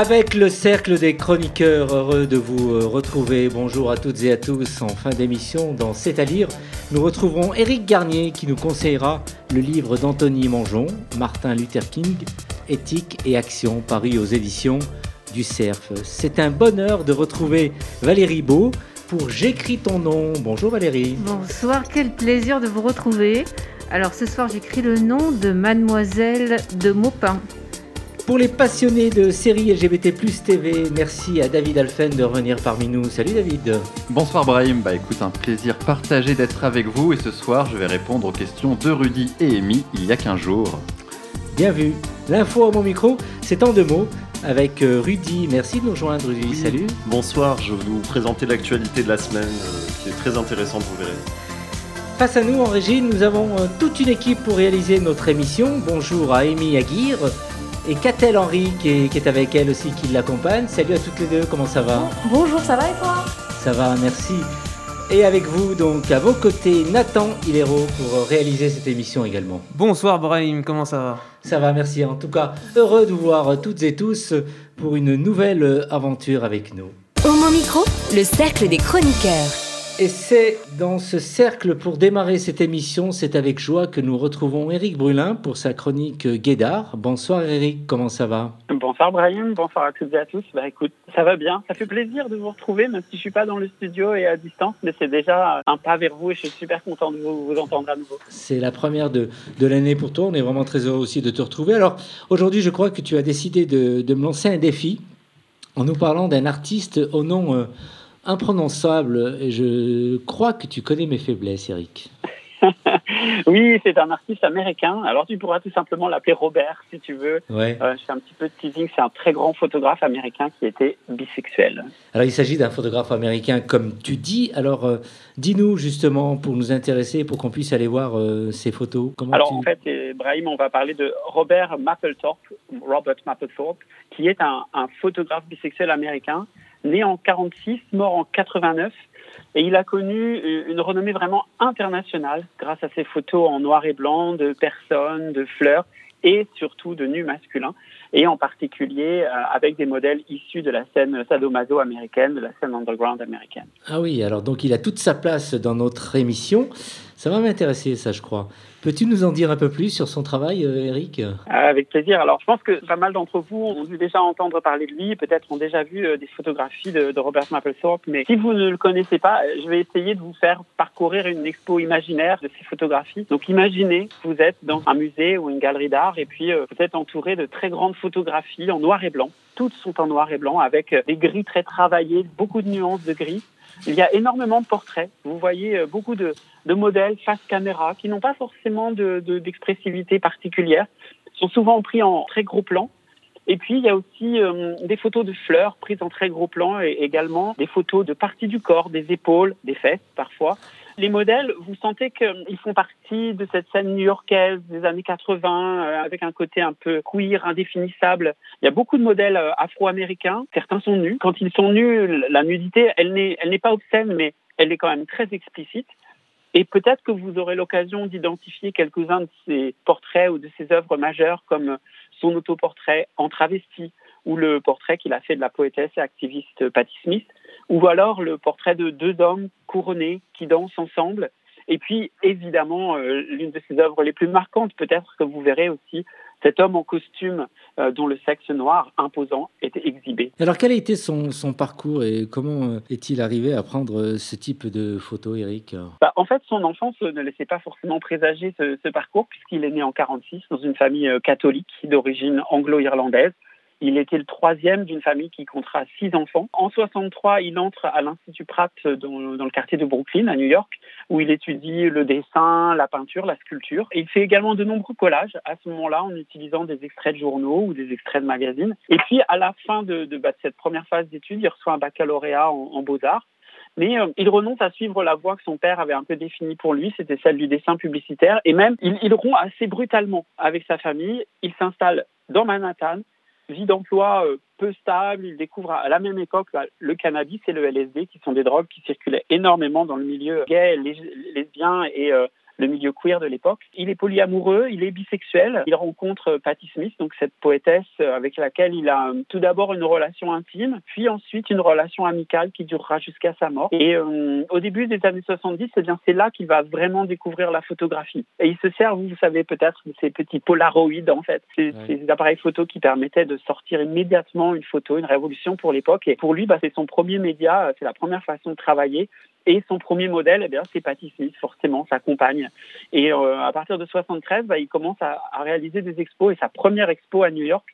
Avec le cercle des chroniqueurs, heureux de vous euh, retrouver. Bonjour à toutes et à tous. En fin d'émission, dans C'est à lire, nous retrouverons Éric Garnier qui nous conseillera le livre d'Anthony Mangeon, Martin Luther King, Éthique et Action, paru aux éditions du CERF. C'est un bonheur de retrouver Valérie Beau pour J'écris ton nom. Bonjour Valérie. Bonsoir, quel plaisir de vous retrouver. Alors ce soir, j'écris le nom de Mademoiselle de Maupin. Pour les passionnés de séries LGBT TV, merci à David Alphen de revenir parmi nous. Salut David. Bonsoir Brahim, bah écoute, un plaisir partagé d'être avec vous et ce soir je vais répondre aux questions de Rudy et Amy il y a 15 jours. Bien vu. L'info à mon micro, c'est en deux mots avec euh, Rudy. Merci de nous rejoindre Rudy, salut. Bonsoir, je vais vous présenter l'actualité de la semaine euh, qui est très intéressante, vous verrez. Face à nous en régie, nous avons euh, toute une équipe pour réaliser notre émission. Bonjour à Amy Aguirre et Catel Henry qui est, qui est avec elle aussi qui l'accompagne. Salut à toutes les deux, comment ça va? Bonjour, ça va et toi? Ça va, merci. Et avec vous, donc, à vos côtés, Nathan Hilero pour réaliser cette émission également. Bonsoir Brahim, comment ça va? Ça va, merci. En tout cas, heureux de vous voir toutes et tous pour une nouvelle aventure avec nous. Homo Micro, le cercle des chroniqueurs. Et c'est dans ce cercle, pour démarrer cette émission, c'est avec joie que nous retrouvons Éric Brulin pour sa chronique Guédard. Bonsoir Éric, comment ça va? Bonsoir Brahim, bonsoir à toutes et à tous. Bah écoute, ça va bien, ça fait plaisir de vous retrouver, même si je suis pas dans le studio et à distance, mais c'est déjà un pas vers vous et je suis super content de vous, vous entendre à nouveau. C'est la première de, de l'année pour toi, on est vraiment très heureux aussi de te retrouver. Alors aujourd'hui, je crois que tu as décidé de, de me lancer un défi en nous parlant d'un artiste au nom... euh, imprononçable et je crois que tu connais mes faiblesses, Eric. oui, c'est un artiste américain. Alors tu pourras tout simplement l'appeler Robert si tu veux. Ouais. Euh, je fais un petit peu de teasing. C'est un très grand photographe américain qui était bisexuel. Alors il s'agit d'un photographe américain comme tu dis. Alors euh, dis-nous justement pour nous intéresser, pour qu'on puisse aller voir euh, ces photos. Comment Alors tu... en fait, Brahim, on va parler de Robert Mapplethorpe, Robert Mapplethorpe, qui est un, un photographe bisexuel américain, né en 46, mort en 89. Et il a connu une renommée vraiment internationale grâce à ses photos en noir et blanc de personnes, de fleurs et surtout de nus masculins, et en particulier euh, avec des modèles issus de la scène sadomaso américaine, de la scène underground américaine. Ah oui, alors donc il a toute sa place dans notre émission. Ça va m'intéresser, ça, je crois. Peux-tu nous en dire un peu plus sur son travail, euh, Eric? Avec plaisir. Alors, je pense que pas mal d'entre vous ont dû déjà entendre parler de lui, peut-être ont déjà vu euh, des photographies de, Robert Mapplethorpe, mais si vous ne le connaissez pas, je vais essayer de vous faire parcourir une expo imaginaire de ces photographies. Donc, imaginez vous êtes dans un musée ou une galerie d'art et puis euh, vous êtes entouré de très grandes photographies en noir et blanc. Toutes sont en noir et blanc avec des gris très travaillés, beaucoup de nuances de gris. Il y a énormément de portraits. Vous voyez beaucoup de, de modèles face caméra qui n'ont pas forcément d'expressivité de, de, particulière, sont souvent pris en très gros plan. Et puis, il y a aussi euh, des photos de fleurs prises en très gros plan et également des photos de parties du corps, des épaules, des fesses parfois. Les modèles, vous sentez qu'ils font partie de cette scène new-yorkaise des années 80 euh, avec un côté un peu queer, indéfinissable. Il y a beaucoup de modèles euh, afro-américains. Certains sont nus. Quand ils sont nus, la nudité, elle n'est, elle n'est pas obscène, mais elle est quand même très explicite. Et peut-être que vous aurez l'occasion d'identifier quelques-uns de ces portraits ou de ces œuvres majeures comme son autoportrait en travesti ou le portrait qu'il a fait de la poétesse et activiste Patti Smith ou alors le portrait de deux hommes couronnés qui dansent ensemble. Et puis, évidemment, euh, l'une de ses œuvres les plus marquantes, peut-être que vous verrez aussi, cet homme en costume euh, dont le sexe noir imposant était exhibé. Alors, quel a été son, son parcours et comment euh, est-il arrivé à prendre ce type de photos, Eric? Bah, En fait, son enfance ne laissait pas forcément présager ce, ce parcours, puisqu'il est né en 46 dans une famille catholique d'origine anglo-irlandaise. Il était le troisième d'une famille qui comptera six enfants. En 63, il entre à l'Institut Pratt dans, le quartier de Brooklyn, à New York, où il étudie le dessin, la peinture, la sculpture. Et il fait également de nombreux collages à ce moment-là en utilisant des extraits de journaux ou des extraits de magazines. Et puis, à la fin de, de, bah, cette première phase d'études, il reçoit un baccalauréat en, en beaux-arts. Mais euh, il renonce à suivre la voie que son père avait un peu définie pour lui, c'était celle du dessin publicitaire. Et même, il, il rompt assez brutalement avec sa famille. Il s'installe dans Manhattan, vie d'emploi euh, peu stable. Il découvre à la même époque bah, le cannabis et le LSD, qui sont des drogues qui circulaient énormément dans le milieu gay, lesbien et euh, le milieu queer de l'époque. Il est polyamoureux, il est bisexuel. Il rencontre Patti Smith, donc cette poétesse avec laquelle il a euh, tout d'abord une relation intime, puis ensuite une relation amicale qui durera jusqu'à sa mort. Et euh, au début des années 70, eh bien c'est là qu'il va vraiment découvrir la photographie. Et il se sert, vous savez peut-être, de ces petits polaroïdes en fait, ces, ces, appareils photo qui permettaient de sortir immédiatement une photo, une révolution pour l'époque. Et pour lui, bah, c'est son premier média, c'est la première façon de travailler. Et son premier modèle, eh bien, c'est Patti Smith, forcément, sa compagne. Et euh, à partir de 73, bah, il commence à, à, réaliser des expos. Et sa première expo à New York,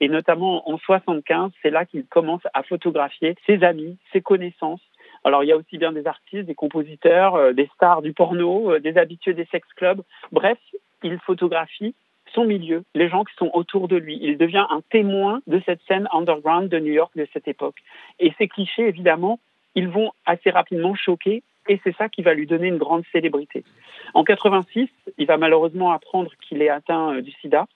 et notamment en 75, c'est là qu'il commence à photographier ses amis, ses connaissances. Alors il y a aussi bien des artistes, des compositeurs, euh, des stars du porno, euh, des habitués des sex clubs. Bref, il photographie son milieu, les gens qui sont autour de lui. Il devient un témoin de cette scène underground de New York de cette époque. Et ces clichés, évidemment, ils vont assez rapidement choquer et c'est ça qui va lui donner une grande célébrité. En 86, il va malheureusement apprendre qu'il est atteint euh, du sida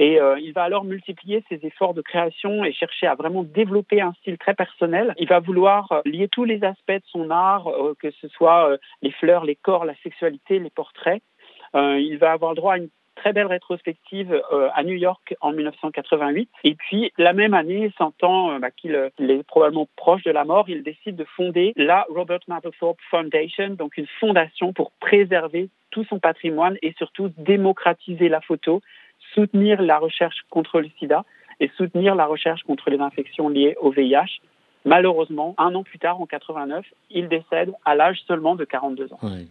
et euh, il va alors multiplier ses efforts de création et chercher à vraiment développer un style très personnel. Il va vouloir euh, lier tous les aspects de son art, que ce soit les fleurs, les corps, la sexualité, les portraits. il va avoir droit à une très belle rétrospective euh, à New York en 1988. Et puis, la même année, sentant euh, bah, qu'il euh, est probablement proche de la mort, il décide de fonder la Robert Mapplethorpe Foundation, donc une fondation pour préserver tout son patrimoine et surtout démocratiser la photo, soutenir la recherche contre le sida et soutenir la recherche contre les infections liées au VIH. Malheureusement, un an plus tard, en 89, il décède à l'âge seulement de 42 ans. Ouais.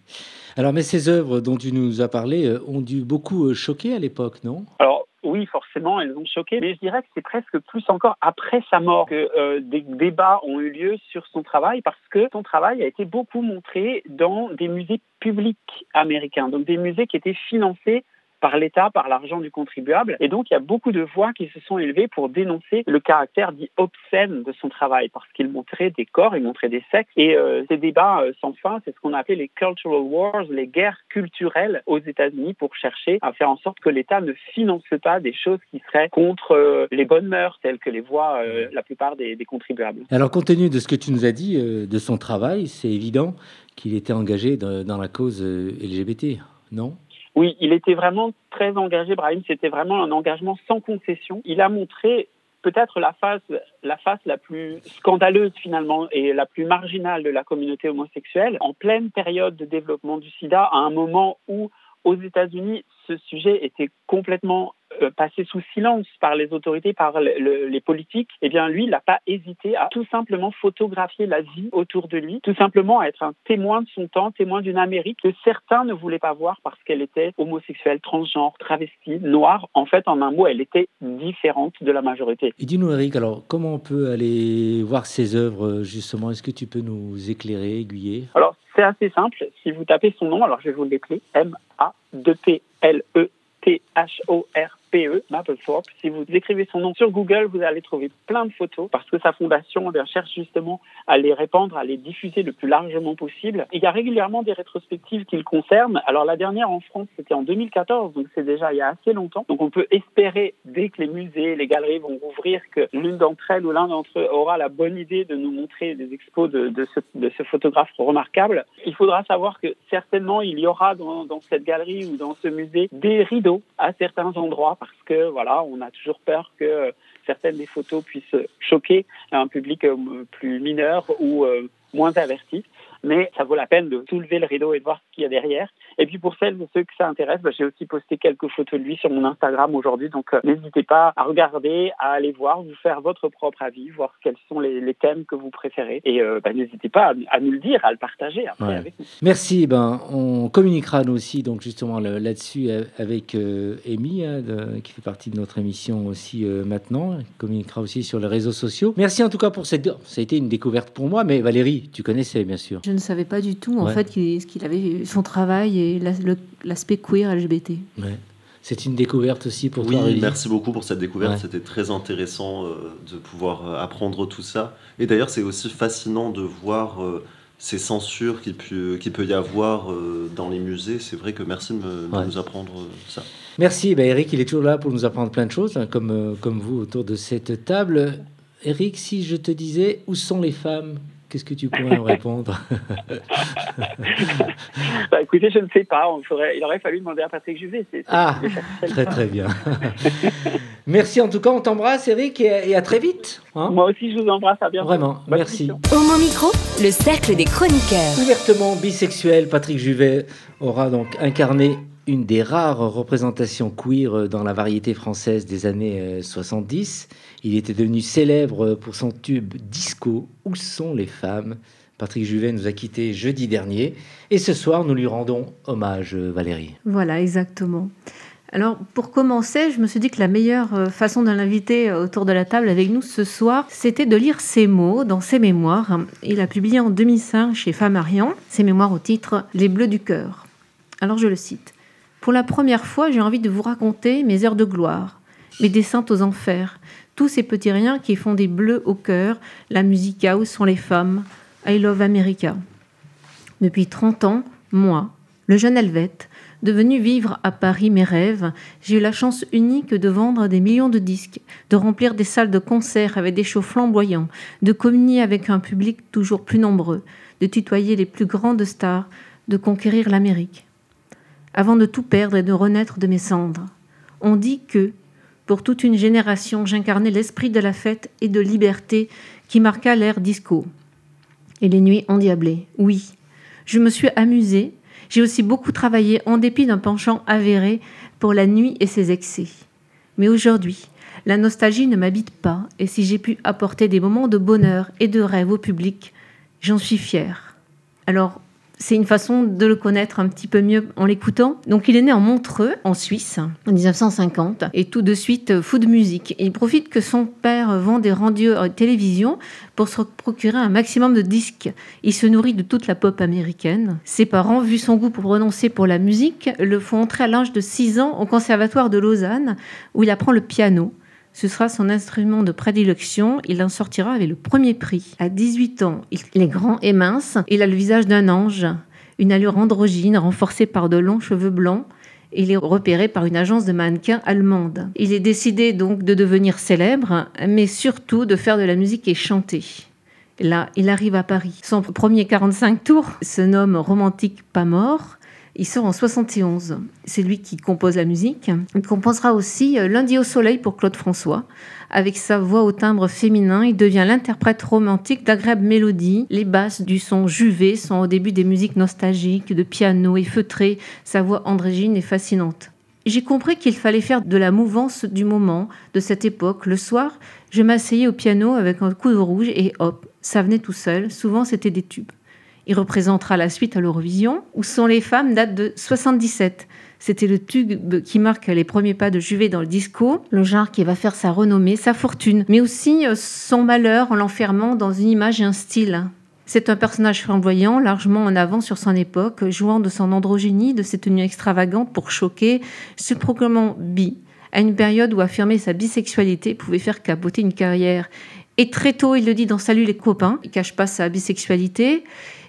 Alors, mais ces œuvres dont tu nous as parlé euh, ont dû beaucoup euh, choquer à l'époque, non? Alors, oui, forcément, elles ont choqué, mais je dirais que c'est presque plus encore après sa mort que euh, des débats ont eu lieu sur son travail, parce que son travail a été beaucoup montré dans des musées publics américains, donc des musées qui étaient financés par l'État, par l'argent du contribuable. Et donc, il y a beaucoup de voix qui se sont élevées pour dénoncer le caractère dit obscène de son travail, parce qu'il montrait des corps, il montrait des sexes. Et euh, ces débats euh, sans fin, c'est ce qu'on appelait les cultural wars, les guerres culturelles aux États-Unis pour chercher à faire en sorte que l'État ne finance pas des choses qui seraient contre euh, les bonnes mœurs, telles que les voient la plupart des, des, contribuables. Alors, compte tenu de ce que tu nous as dit de son travail, c'est évident qu'il était engagé dans, dans la cause LGBT, non? Oui, il était vraiment très engagé, Brahim. C'était vraiment un engagement sans concession. Il a montré peut-être la face, la face la plus scandaleuse finalement et la plus marginale de la communauté homosexuelle en pleine période de développement du sida, à un moment où aux États-Unis, ce sujet était complètement euh, passé sous silence par les autorités, par le, le, les politiques, eh bien lui, il n'a pas hésité à tout simplement photographier la vie autour de lui, tout simplement à être un témoin de son temps, témoin d'une Amérique que certains ne voulaient pas voir parce qu'elle était homosexuelle, transgenre, travestie, noire. En fait, en un mot, elle était différente de la majorité. Et dis-nous, Eric, alors comment on peut aller voir ces œuvres justement? Est-ce que tu peux nous éclairer, aiguiller? Alors, c'est assez simple. Si vous tapez son nom, alors je vais vous l'écrire M-A-2-P-L-E T-H-O-R-P-E, Mapplethorpe. Si vous écrivez son nom sur Google, vous allez trouver plein de photos parce que sa fondation cherche justement à les répandre, à les diffuser le plus largement possible. Il y a régulièrement des rétrospectives qui le concernent. Alors la dernière en France, c'était en 2014, donc c'est déjà il y a assez longtemps. Donc on peut espérer, dès que les musées, les galeries vont rouvrir, que l'une d'entre elles ou l'un d'entre eux aura la bonne idée de nous montrer des expos de, ce, photographe remarquable. Il faudra savoir que certainement il y aura dans cette galerie ou dans ce musée des rideaux à certains endroits parce que voilà, on a toujours peur que certaines des photos puissent choquer un public plus mineur ou moins averti. Mais ça vaut la peine de soulever le rideau et de voir ce qu'il y a derrière. Et puis pour celles et ceux que ça intéresse, bah, j'ai aussi posté quelques photos de lui sur mon Instagram aujourd'hui. Donc euh, n'hésitez pas à regarder, à aller voir, vous faire votre propre avis, voir quels sont les, les thèmes que vous préférez. Et euh, bah, n'hésitez pas à, à, nous le dire, à le partager après ouais. avec nous. Merci. Ben, on communiquera nous aussi donc justement là-dessus avec euh, Amy, hein, de, qui fait partie de notre émission aussi euh, maintenant. Elle communiquera aussi sur les réseaux sociaux. Merci en tout cas pour cette... Ça a été une découverte pour moi, mais Valérie, tu connaissais bien sûr. Je ne savais pas du tout en ouais. fait qu'il qu avait son travail et l'aspect queer LGBT. Ouais. C'est une découverte aussi pour oui, toi. Oui, merci beaucoup pour cette découverte. Ouais. C'était très intéressant euh, de pouvoir euh, apprendre tout ça. Et d'ailleurs, c'est aussi fascinant de voir euh, ces censures qu'il peut, peut y avoir dans les musées. C'est vrai que merci de, nous apprendre ça. Merci. Ben, Eric, il est toujours là pour nous apprendre plein de choses, hein, comme, comme vous autour de cette table. Eric, si je te disais où sont les femmes? Qu'est-ce que tu pourrais me répondre bah, Écoutez, je ne sais pas. On il aurait fallu demander à Patrick Juvet. ah, très très bien. merci en tout cas. On t'embrasse, Eric, et, à très vite. Hein. Moi aussi, je vous embrasse. À bientôt. Vraiment, merci. Au mon micro, le cercle des chroniqueurs. Ouvertement bisexuel, Patrick Juvet aura donc incarné une des rares représentations queer dans la variété française des années 70. Euh, il était devenu célèbre pour son tube Disco Où sont les femmes? Patrick Juvet nous a quittés jeudi dernier et ce soir nous lui rendons hommage, Valérie. Voilà, exactement. Alors, pour commencer, je me suis dit que la meilleure euh, façon de l'inviter euh, autour de la table avec nous ce soir, c'était de lire ses mots dans ses mémoires. Il a publié en 2005 chez Flammarion ses mémoires au titre Les Bleus du cœur. Alors, je le cite. Pour la première fois, j'ai envie de vous raconter mes heures de gloire, mes descentes aux enfers, tous ces petits riens qui font des bleus au cœur, la musique où sont les femmes, I Love America. Depuis 30 ans, moi, le jeune Helvète, devenu vivre à Paris mes rêves, j'ai eu la chance unique de vendre des millions de disques, de remplir des salles de concert avec des shows flamboyants, de communier avec un public toujours plus nombreux, de tutoyer les plus grandes stars, de conquérir l'Amérique. Avant de tout perdre et de renaître de mes cendres. On dit que, pour toute une génération, j'incarnais l'esprit de la fête et de liberté qui marqua l'ère disco. Et les nuits endiablées, oui. Je me suis amusée. J'ai aussi beaucoup travaillé en dépit d'un penchant avéré pour la nuit et ses excès. Mais aujourd'hui, la nostalgie ne m'habite pas, et si j'ai pu apporter des moments de bonheur et de rêve au public, j'en suis fière. Alors, c'est une façon de le connaître un petit peu mieux en l'écoutant. Donc il est né en Montreux, en Suisse, en 1950, et tout de suite euh, fou de musique. il profite que son père vend des radios à télévision pour se procurer un maximum de disques. Il se nourrit de toute la pop américaine. Ses parents, vu son goût pour renoncer pour la musique, le font entrer à l'âge de 6 ans au conservatoire de Lausanne, où il apprend le piano. Ce sera son instrument de prédilection. Il en sortira avec le premier prix. À 18 ans, il est grand et mince. Il a le visage d'un ange, une allure androgyne renforcée par de longs cheveux blancs. Il est repéré par une agence de mannequins allemande. Il est décidé donc de devenir célèbre, mais surtout de faire de la musique et chanter. Là, il arrive à Paris. Son premier 45 tours se nomme Romantique pas mort. Il sort en 71. C'est lui qui compose la musique. Il composera aussi euh, Lundi au soleil pour Claude François. Avec sa voix au timbre féminin, il devient l'interprète romantique d'agréables mélodies. Les basses du son juvé sont au début des musiques nostalgiques, de piano et feutré. Sa voix androgyne est fascinante. J'ai compris qu'il fallait faire de la mouvance du moment, de cette époque. Le soir, je m'asseyais au piano avec un coup de rouge et hop, ça venait tout seul. Souvent, c'était des tubes. Il représentera la suite à l'Eurovision. Où sont les femmes date de 77. C'était le tube qui marque les premiers pas de Juvet dans le disco, le genre qui va faire sa renommée, sa fortune, mais aussi euh, son malheur en l'enfermant dans une image et un style. C'est un personnage flamboyant, largement en avant sur son époque, jouant de son androgynie, de ses tenues extravagantes pour choquer, se proclamant bi, à une période où affirmer sa bisexualité pouvait faire capoter une carrière. Et très tôt, il le dit dans Salut les copains, il cache pas sa bisexualité.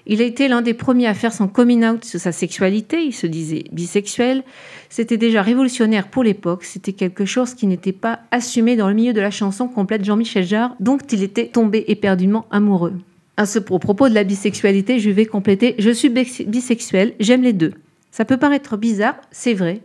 Il a été l'un des premiers à faire son coming out sur sa sexualité, il se disait bisexuel. C'était déjà révolutionnaire pour l'époque, c'était quelque chose qui n'était pas assumé dans le milieu de la chanson complète Jean-Michel Jarre, dont il était tombé éperdument amoureux. À ce propos de la bisexualité, je vais compléter Je suis bisexuel, j'aime les deux. Ça peut paraître bizarre, c'est vrai.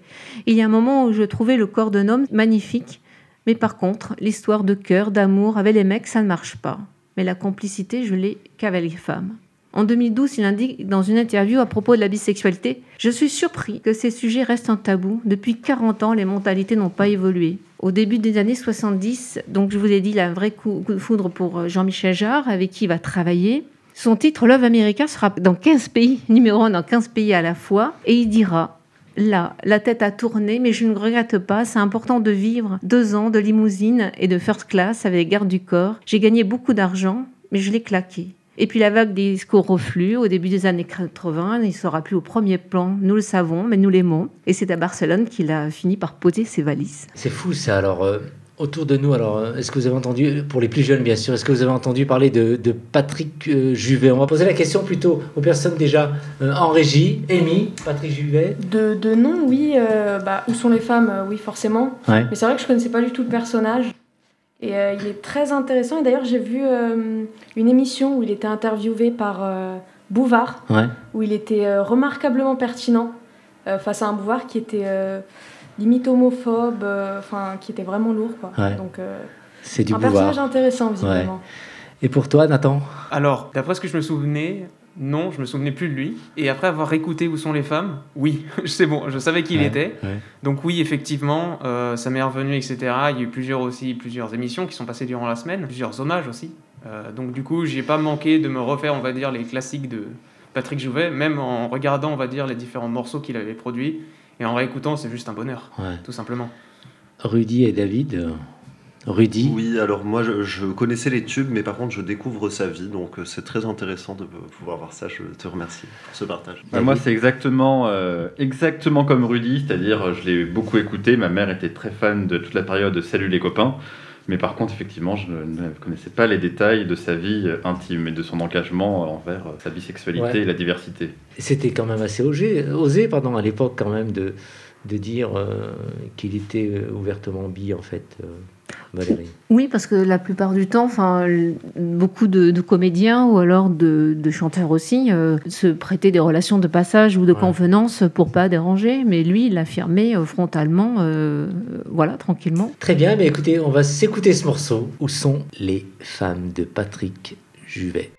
Il y a un moment où je trouvais le corps d'un homme magnifique, mais par contre, l'histoire de cœur, d'amour avec les mecs, ça ne marche pas. Mais la complicité, je l'ai qu'avec les femmes. En 2012, il indique dans une interview à propos de la bisexualité Je suis surpris que ces sujets restent un tabou. Depuis 40 ans, les mentalités n'ont pas évolué. Au début des années 70, donc je vous ai dit, il a un vrai coup de foudre pour euh, Jean-Michel Jarre, avec qui il va travailler. Son titre Love America sera dans 15 pays, numéro 1 dans 15 pays à la fois, et il dira Là, la tête a tourné, mais je ne regrette pas. C'est important de vivre deux ans de limousine et de first class avec les gardes du corps. J'ai gagné beaucoup d'argent, mais je l'ai claqué. Et puis la vague des discours reflux au début des années 80, il ne sera plus au premier plan. Nous le savons, mais nous l'aimons. Et c'est à Barcelone qu'il a fini par poser ses valises. C'est fou ça. Alors, euh, autour de nous, alors, euh, est-ce que vous avez entendu, pour les plus jeunes bien sûr, est-ce que vous avez entendu parler de, Patrick euh, Juvet? On va poser la question plutôt aux personnes déjà euh, en régie. Amy, Patrick Juvet? De, de nom, oui. bah, où sont les femmes? Oui, forcément. Mais c'est vrai que je connaissais pas du tout le personnage. Et il est très intéressant. Et d'ailleurs, j'ai vu une émission où il était interviewé par Bouvard, où il était remarquablement pertinent face à un Bouvard qui était limite homophobe, euh, enfin qui était vraiment lourd quoi. Donc euh, c'est du un personnage intéressant visiblement. Et pour toi, Nathan? Alors, d'après ce que je me souvenais, non, je me souvenais plus de lui. Et après avoir écouté Où sont les femmes, oui, c'est bon, je savais qui il était. Donc oui, effectivement, euh, ça m'est revenu, etc. Il y a eu plusieurs aussi, plusieurs émissions qui sont passées durant la semaine, plusieurs hommages aussi. donc du coup, j'ai pas manqué de me refaire, on va dire, les classiques de Patrick Jouvet, même en regardant, on va dire, les différents morceaux qu'il avait produits. Et en réécoutant, c'est juste un bonheur, tout simplement. Rudy et David euh, Rudy? Oui, alors moi je, connaissais les tubes, mais par contre je découvre sa vie, donc euh, c'est très intéressant de pouvoir voir ça. Je te remercie pour ce partage. Bah, moi c'est exactement, euh, exactement comme Rudy, c'est-à-dire je l'ai beaucoup écouté. Ma mère était très fan de toute la période de Salut les copains. Mais par contre, effectivement, je ne connaissais pas les détails de sa vie intime et de son engagement envers sa bisexualité et la diversité. C'était quand même assez osé, osé pardon, à l'époque quand même de, de dire euh, qu'il était euh, ouvertement bi en fait. Euh, Valérie. Oui, parce que la plupart du temps, enfin, beaucoup de, comédiens ou alors de, chanteurs aussi se prêtaient des relations de passage ou de convenance pour pas déranger, mais lui, il affirmait frontalement, voilà, tranquillement. Très bien, mais écoutez, on va s'écouter ce morceau. Où sont les femmes de Patrick Juvet?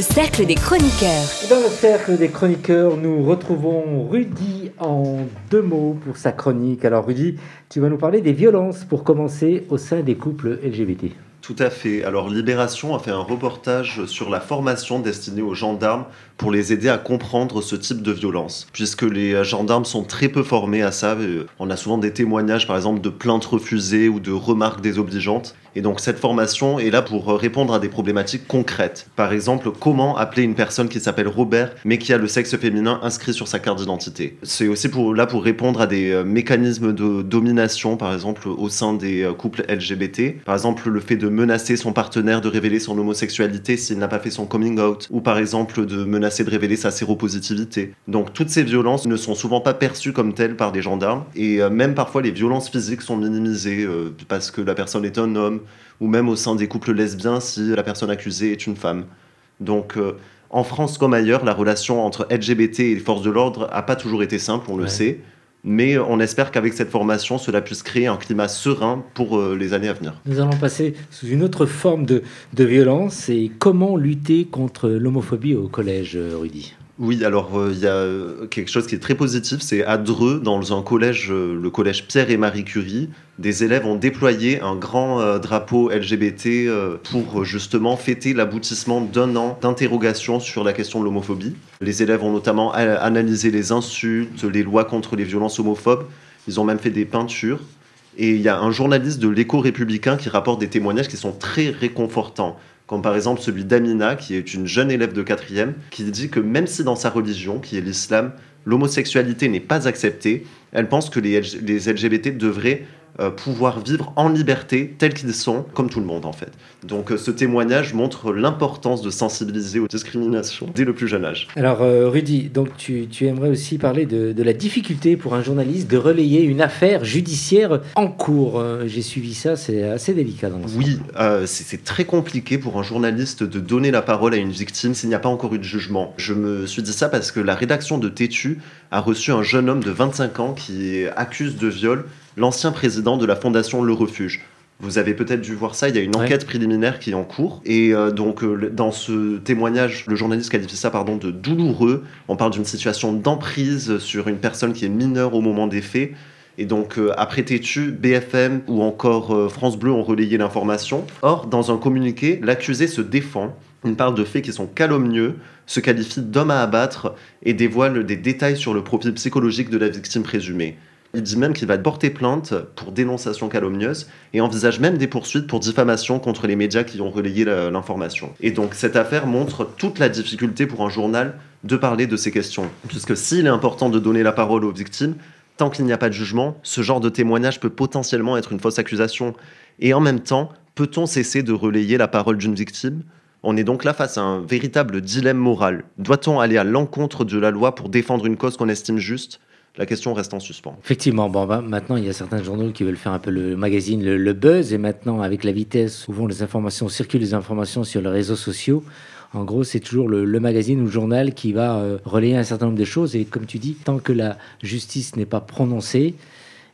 Le cercle des chroniqueurs. Dans le cercle des chroniqueurs, nous retrouvons Rudy en deux mots pour sa chronique. Alors Rudy, tu vas nous parler des violences pour commencer au sein des couples LGBT. Tout à fait. Alors Libération a fait un reportage sur la formation destinée aux gendarmes pour les aider à comprendre ce type de violence. Puisque les gendarmes sont très peu formés à ça. Euh, on a souvent des témoignages par exemple de plaintes refusées ou de remarques désobligeantes. Et donc cette formation est là pour répondre à des problématiques concrètes. Par exemple, comment appeler une personne qui s'appelle Robert mais qui a le sexe féminin inscrit sur sa carte d'identité. C'est aussi pour, là pour répondre à des euh, mécanismes de domination, par exemple au sein des euh, couples LGBT. Par exemple, le fait de menacer son partenaire de révéler son homosexualité s'il n'a pas fait son coming out. Ou par exemple de menacer de révéler sa séropositivité. Donc toutes ces violences ne sont souvent pas perçues comme telles par des gendarmes. Et euh, même parfois les violences physiques sont minimisées parce que la personne est un homme ou même au sein des couples lesbiens si la personne accusée est une femme. Donc euh, en France comme ailleurs, la relation entre LGBT et les forces de l'ordre n'a pas toujours été simple, on le sait. Mais on espère qu'avec cette formation, cela puisse créer un climat serein pour euh, les années à venir. Nous allons passer sous une autre forme de, de violence et comment lutter contre l'homophobie au collège, Rudy? Oui, alors euh, il y a euh, quelque chose qui est très positif, c'est à Dreux, dans un collège, euh, le collège Pierre et Marie Curie, des élèves ont déployé un grand drapeau LGBT pour justement fêter l'aboutissement d'un an d'interrogation sur la question de l'homophobie. Les élèves ont notamment analysé les insultes, les lois contre les violences homophobes, ils ont même fait des peintures. Et il y a un journaliste de l'écho républicain qui rapporte des témoignages qui sont très réconfortants comme par exemple celui d'Amina, qui est une jeune élève de quatrième, qui dit que même si dans sa religion, qui est l'islam, l'homosexualité n'est pas acceptée, elle pense que les, les LGBT devraient pouvoir vivre en liberté tels qu'ils sont, comme tout le monde en fait. Donc euh, ce témoignage montre l'importance de sensibiliser aux discriminations dès le plus jeune âge. Alors euh, Rudy, donc tu, tu, aimerais aussi parler de, de, la difficulté pour un journaliste de relayer une affaire judiciaire en cours. J'ai suivi ça, c'est assez délicat. Dans oui, c'est très compliqué pour un journaliste de donner la parole à une victime s'il n'y a pas encore eu de jugement. Je me suis dit ça parce que la rédaction de Tétu a reçu un jeune homme de 25 ans qui accuse de viol l'ancien président de la fondation Le Refuge. Vous avez peut-être dû voir ça, il y a une enquête préliminaire qui est en cours. Et euh, donc, euh, dans ce témoignage, le journaliste qualifie ça pardon, de douloureux. On parle d'une situation d'emprise sur une personne qui est mineure au moment des faits. Et donc, euh, après Tétu, BFM ou encore France Bleu ont relayé l'information. Or, dans un communiqué, l'accusé se défend. Il parle de faits qui sont calomnieux, se qualifie d'homme à abattre et dévoile des détails sur le profil psychologique de la victime présumée. Il dit même qu'il va porter plainte pour dénonciation calomnieuse et envisage même des poursuites pour diffamation contre les médias qui ont relayé l'information. Et donc cette affaire montre toute la difficulté pour un journal de parler de ces questions. Puisque s'il est important de donner la parole aux victimes, tant qu'il n'y a pas de jugement, ce genre de témoignage peut potentiellement être une fausse accusation. Et en même temps, peut-on cesser de relayer la parole d'une victime? On est donc là face à un véritable dilemme moral. Doit-on aller à l'encontre de la loi pour défendre une cause qu'on estime juste? La question reste en suspens. Effectivement, bon, bah, maintenant il y a certains journaux qui veulent faire un peu le magazine, le, buzz, et maintenant avec la vitesse où vont les informations, circulent les informations sur les réseaux sociaux, en gros, c'est toujours le, magazine ou le journal qui va euh, relayer un certain nombre de choses. Et comme tu dis, tant que la justice n'est pas prononcée,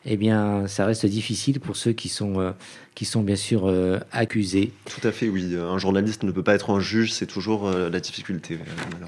eh bien, ça reste difficile pour ceux qui sont, euh, qui sont bien sûr euh, accusés. Tout à fait, oui. Un journaliste ne peut pas être un juge, c'est toujours euh, la difficulté.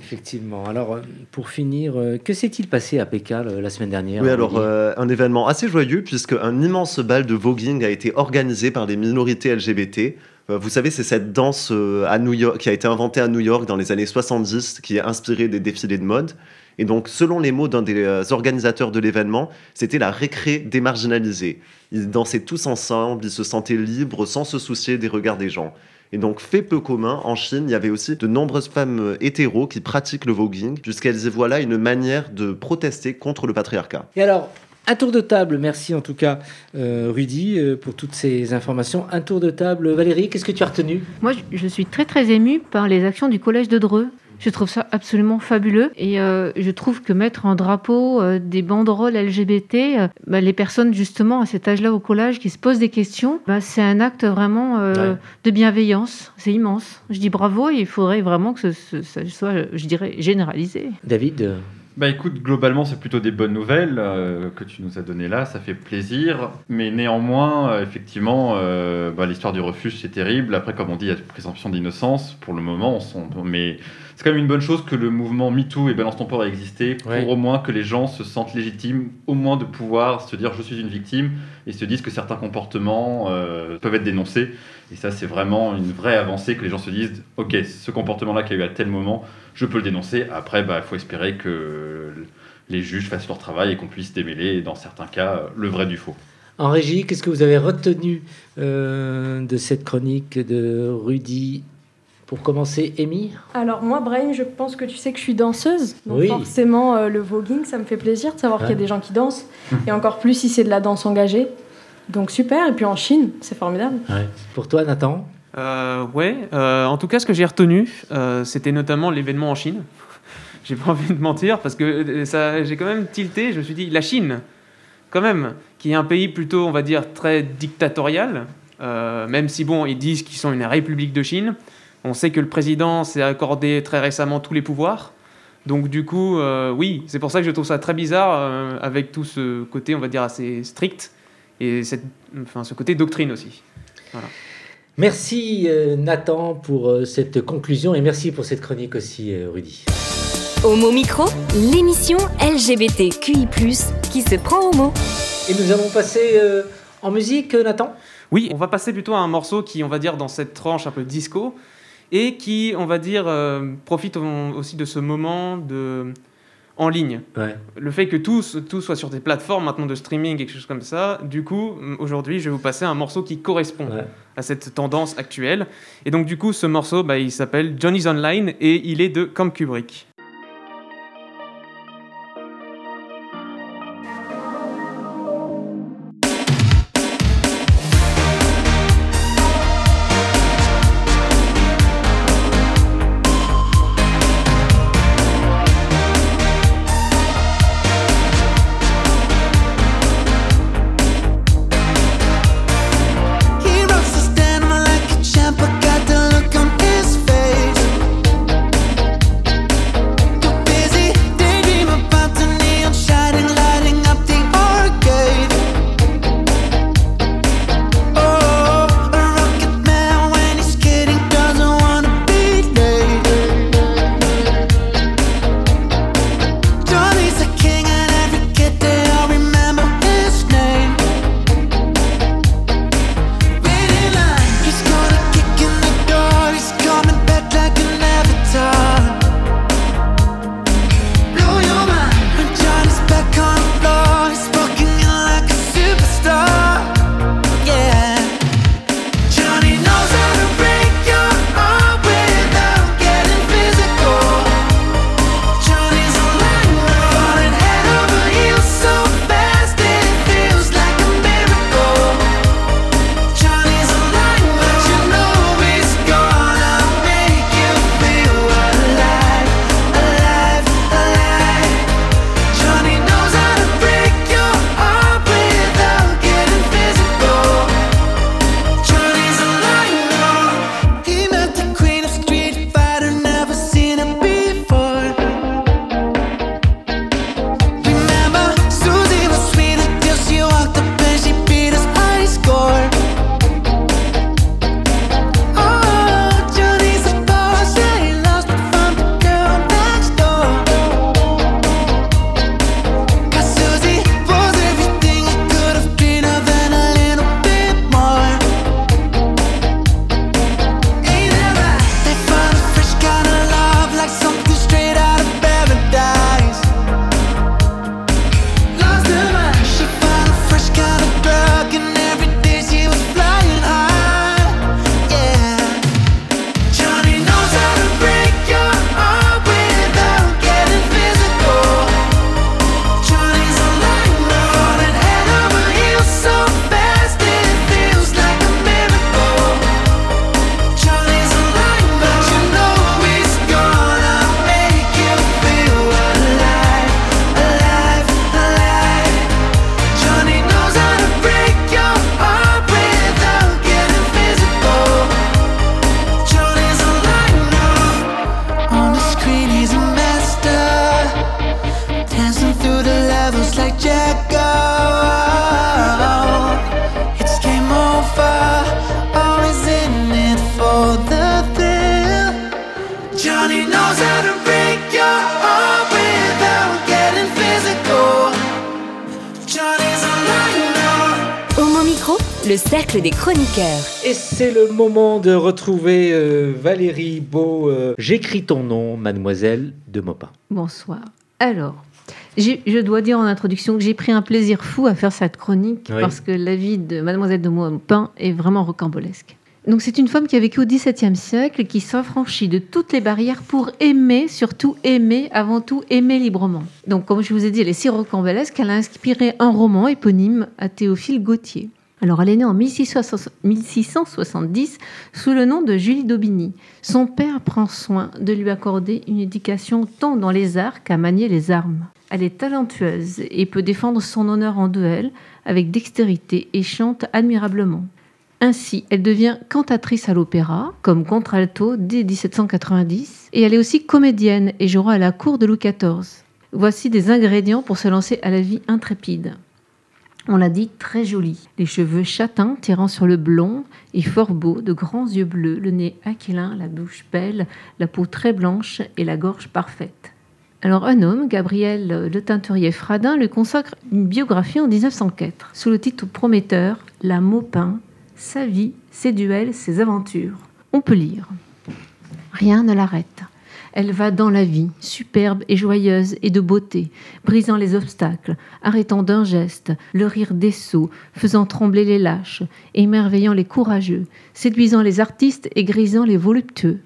Effectivement. Alors, pour finir, que s'est-il passé à Pékin la semaine dernière Oui, alors, un événement assez joyeux, puisque un immense bal de voguing a été organisé par des minorités LGBT. Vous savez, c'est cette danse à New York, qui a été inventée à New York dans les années 70, qui est inspirée des défilés de mode. Et donc, selon les mots d'un des euh, organisateurs de l'événement, c'était la récré démarginalisée. Ils dansaient tous ensemble, ils se sentaient libres sans se soucier des regards des gens. Et donc, fait peu commun, en Chine, il y avait aussi de nombreuses femmes euh, hétéros qui pratiquent le voguing, puisqu'elles y voient là une manière de protester contre le patriarcat. Et alors, un tour de table, merci en tout cas euh, Rudy pour toutes ces informations. Un tour de table, Valérie, qu'est-ce que tu as retenu? Moi, je suis très très émue par les actions du Collège de Dreux. Je trouve ça absolument fabuleux et euh, je trouve que mettre en drapeau euh, des banderoles LGBT, euh, bah, les personnes justement à cet âge-là au collège qui se posent des questions, bah, c'est un acte vraiment de bienveillance. C'est immense. Je dis bravo et il faudrait vraiment que ce, ça soit, je dirais, généralisé. David bah écoute, globalement, c'est plutôt des bonnes nouvelles euh, que tu nous as données là, ça fait plaisir. Mais néanmoins, euh, effectivement, euh, bah, l'histoire du refuge, c'est terrible. Après, comme on dit, il y a présomption d'innocence. Pour le moment, on mais c'est quand même une bonne chose que le mouvement MeToo et Balance ton port ait existé pour au moins que les gens se sentent légitimes, au moins de pouvoir se dire je suis une victime et se disent que certains comportements peuvent être dénoncés. Et ça, c'est vraiment une vraie avancée que les gens se disent ok, ce comportement-là qu'il y a eu à tel moment, je peux le dénoncer. Après, il bah, faut espérer que les juges fassent leur travail et qu'on puisse démêler, dans certains cas, le vrai du faux. En régie, qu'est-ce que vous avez retenu euh, de cette chronique de Rudy pour commencer, Amy? Alors moi, Brahim, je pense que tu sais que je suis danseuse. Donc forcément, euh, le voguing, ça me fait plaisir de savoir qu'il y a des gens qui dansent. et encore plus si c'est de la danse engagée. Donc super. Et puis en Chine, c'est formidable. Pour toi, Nathan euh, ouais, euh, en tout cas, ce que j'ai retenu, euh, c'était notamment l'événement en Chine. j'ai pas envie de mentir parce que euh, ça, j'ai quand même tilté. Je me suis dit, la Chine, quand même, qui est un pays plutôt, on va dire, très dictatorial, même si bon, ils disent qu'ils sont une république de Chine. On sait que le président s'est accordé très récemment tous les pouvoirs. Donc du coup, oui, c'est pour ça que je trouve ça très bizarre avec tout ce côté, on va dire, assez strict et cette, enfin, ce côté doctrine aussi. Voilà. Merci euh, Nathan pour euh, cette conclusion et merci pour cette chronique aussi euh, Rudy. Homo Micro, l'émission LGBTQI+, qui se prend au mot. Et nous allons passer en musique Nathan? Oui, on va passer plutôt à un morceau qui, on va dire, dans cette tranche un peu disco, et qui, on va dire, profite aussi de ce moment de en ligne. Le fait que tout, tout soit sur des plateformes maintenant de streaming, quelque chose comme ça, du coup, aujourd'hui, je vais vous passer un morceau qui correspond à cette tendance actuelle. Et donc, du coup, ce morceau, bah, il s'appelle Johnny's Online et il est de Camp Kubrick. Le cercle des chroniqueurs. Et c'est le moment de retrouver euh, Valérie Beau. Euh, j'écris ton nom, mademoiselle de Maupin. Bonsoir. Alors, je dois dire en introduction que j'ai pris un plaisir fou à faire cette chronique parce que la vie de mademoiselle de Maupin est vraiment rocambolesque. Donc c'est une femme qui a vécu au XVIIe siècle, qui s'affranchit de toutes les barrières pour aimer, surtout aimer, avant tout aimer librement. Donc comme je vous ai dit, elle est si rocambolesque qu'elle a inspiré un roman éponyme à Théophile Gautier. Alors elle est née en 1670 sous le nom de Julie d'Aubigny. Son père prend soin de lui accorder une éducation tant dans les arts qu'à manier les armes. Elle est talentueuse et peut défendre son honneur en duel avec dextérité et chante admirablement. Ainsi, elle devient cantatrice à l'opéra, comme contralto dès 1790, et elle est aussi comédienne et jouera à la cour de Louis XIV. Voici des ingrédients pour se lancer à la vie intrépide. On l'a dit très jolie. Les cheveux châtains tirant sur le blond et fort beau, de grands yeux bleus, le nez aquilin, la bouche belle, la peau très blanche et la gorge parfaite. Alors un homme, Gabriel Le Teinturier Fradin, lui consacre une biographie en 1904 sous le titre prometteur La Maupin, sa vie, ses duels, ses aventures. On peut lire. Rien ne l'arrête. Elle va dans la vie, superbe et joyeuse et de beauté, brisant les obstacles, arrêtant d'un geste le rire des sots, faisant trembler les lâches, émerveillant les courageux, séduisant les artistes et grisant les voluptueux.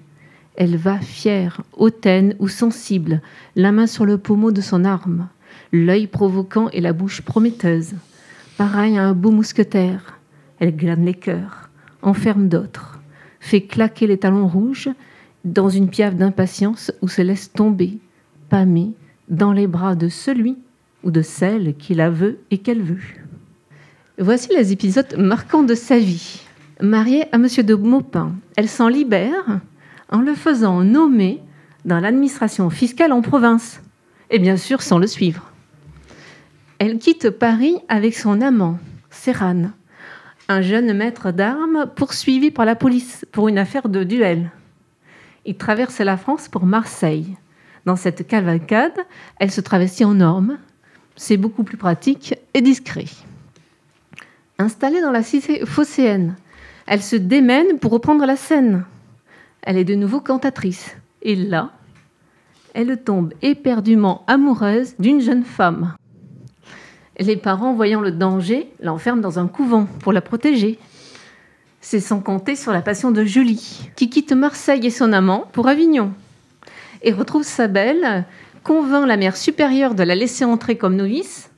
Elle va fière, hautaine ou sensible, la main sur le pommeau de son arme, l'œil provoquant et la bouche prometteuse. Pareil à un beau mousquetaire, elle glane les cœurs, enferme d'autres, fait claquer les talons rouges dans une piaffe d'impatience où se laisse tomber, pâmée, dans les bras de celui ou de celle qui la veut et qu'elle veut. Voici les épisodes marquants de sa vie. Mariée à Monsieur de Maupin, elle s'en libère en le faisant nommer dans l'administration fiscale en province, et bien sûr sans le suivre. Elle quitte Paris avec son amant, Serrane, un jeune maître d'armes poursuivi par la police pour une affaire de duel. Il traverse la France pour Marseille. Dans cette cavalcade, elle se travestit en orme. C'est beaucoup plus pratique et discret. Installée dans la cité phocéenne, elle se démène pour reprendre la scène. Elle est de nouveau cantatrice. Et là, elle tombe éperdument amoureuse d'une jeune femme. Les parents, voyant le danger, l'enferment dans un couvent pour la protéger. C'est sans compter sur la passion de Julie, qui quitte Marseille et son amant pour Avignon. Et retrouve sa belle, convainc la mère supérieure de la laisser entrer comme novice.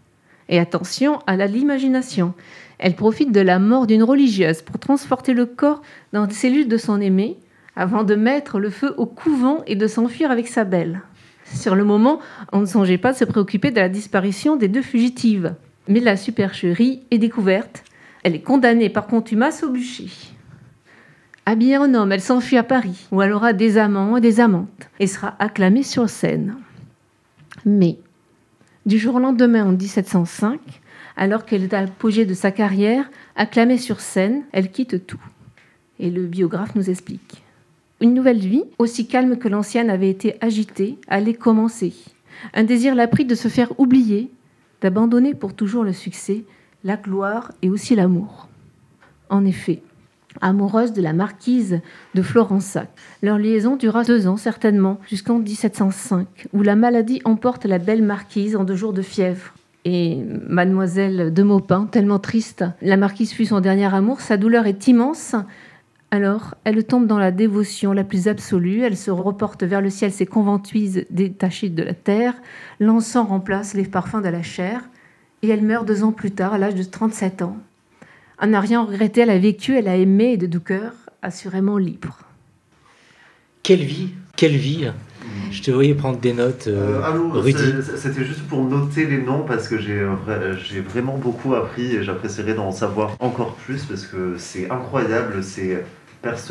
Et attention à l'imagination. Elle profite de la mort d'une religieuse pour transporter le corps dans les cellules de son aimé, avant de mettre le feu au couvent et de s'enfuir avec sa belle. Sur le moment, on ne songeait pas de se préoccuper de la disparition des deux fugitives. Mais la supercherie est découverte. Elle est condamnée par contumace au bûcher. Habillée en homme, elle s'enfuit à Paris, où elle aura des amants et des amantes, et sera acclamée sur scène. Mais, du jour au lendemain, en 1705, alors qu'elle est à l'apogée de sa carrière, acclamée sur scène, elle quitte tout. Et le biographe nous explique. Une nouvelle vie, aussi calme que l'ancienne avait été agitée, allait commencer. Un désir l'a pris de se faire oublier, d'abandonner pour toujours le succès, la gloire et aussi l'amour. En effet, amoureuse de la marquise de Florensac. Leur liaison dura deux ans certainement, jusqu'en 1705, où la maladie emporte la belle marquise en deux jours de fièvre. Et mademoiselle de Maupin, tellement triste, la marquise fut son dernier amour, sa douleur est immense, alors, elle tombe dans la dévotion la plus absolue, elle se reporte vers le ciel ses conventuises détachées de la terre, l'encens remplace les parfums de la chair, et elle meurt deux ans plus tard, à l'âge de 37 ans. En n'a rien regretté, elle a vécu, elle a aimé, et de doux cœur, assurément libre. Quelle vie Quelle vie je te voyais prendre des notes, euh, euh C'était juste pour noter les noms parce que j'ai vraiment beaucoup appris et j'apprécierais d'en savoir encore plus parce que c'est incroyable ces,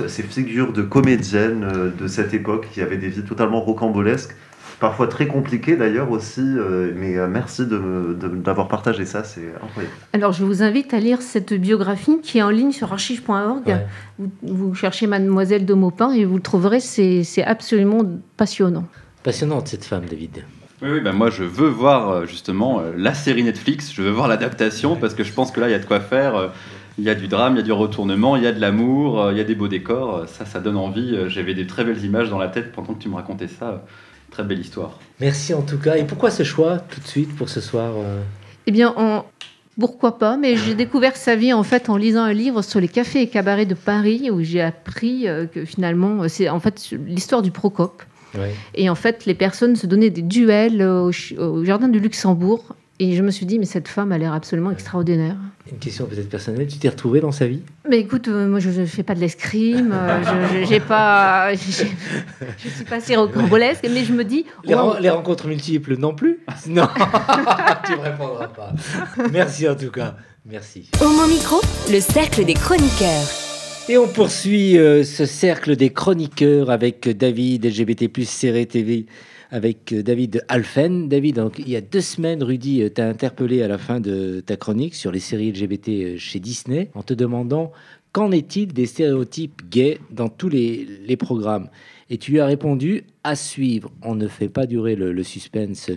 ces figures de comédiennes euh, de cette époque qui avaient des vies totalement rocambolesques parfois très compliqué d'ailleurs aussi, euh, mais euh, merci d'avoir partagé ça, c'est incroyable. Alors je vous invite à lire cette biographie qui est en ligne sur archive.org. Vous, cherchez Mademoiselle de Maupin et vous le trouverez, c'est absolument passionnant. Passionnante cette femme, David. Oui, oui ben moi je veux voir euh, justement la série Netflix, je veux voir l'adaptation parce que je pense que là il y a de quoi faire. Il y a du drame, il y a du retournement, il y a de l'amour, il y a des beaux décors. Ça, ça donne envie. J'avais des très belles images dans la tête pendant que tu me racontais ça. Très belle histoire. Merci en tout cas. Et pourquoi ce choix tout de suite pour ce soir Eh bien, en, pourquoi pas Mais j'ai découvert sa vie en fait en lisant un livre sur les cafés et cabarets de Paris où j'ai appris euh, que finalement euh, c'est en fait l'histoire du Procope. Et en fait, les personnes se donnaient des duels au, au jardin du Luxembourg et je me suis dit, mais cette femme a l'air absolument extraordinaire. Une question peut-être personnelle, tu t'es retrouvée dans sa vie? Mais écoute, euh, moi je ne fais pas de l'escrime, euh, je j'ai pas, je suis pas si rocambolesque, mais je me dis... Les, les, rencontres multiples non plus? Non, tu ne répondras pas. Merci en tout cas, merci. Au mon micro, le cercle des chroniqueurs. Et on poursuit euh, ce cercle des chroniqueurs avec David, LGBT+, Serré TV avec euh, David Alphen. David, donc, il y a deux semaines, Rudy euh, t'a interpellé à la fin de ta chronique sur les séries LGBT euh, chez Disney en te demandant qu'en est-il des stéréotypes gays dans tous les, programmes Et tu lui as répondu à suivre. On ne fait pas durer le, suspense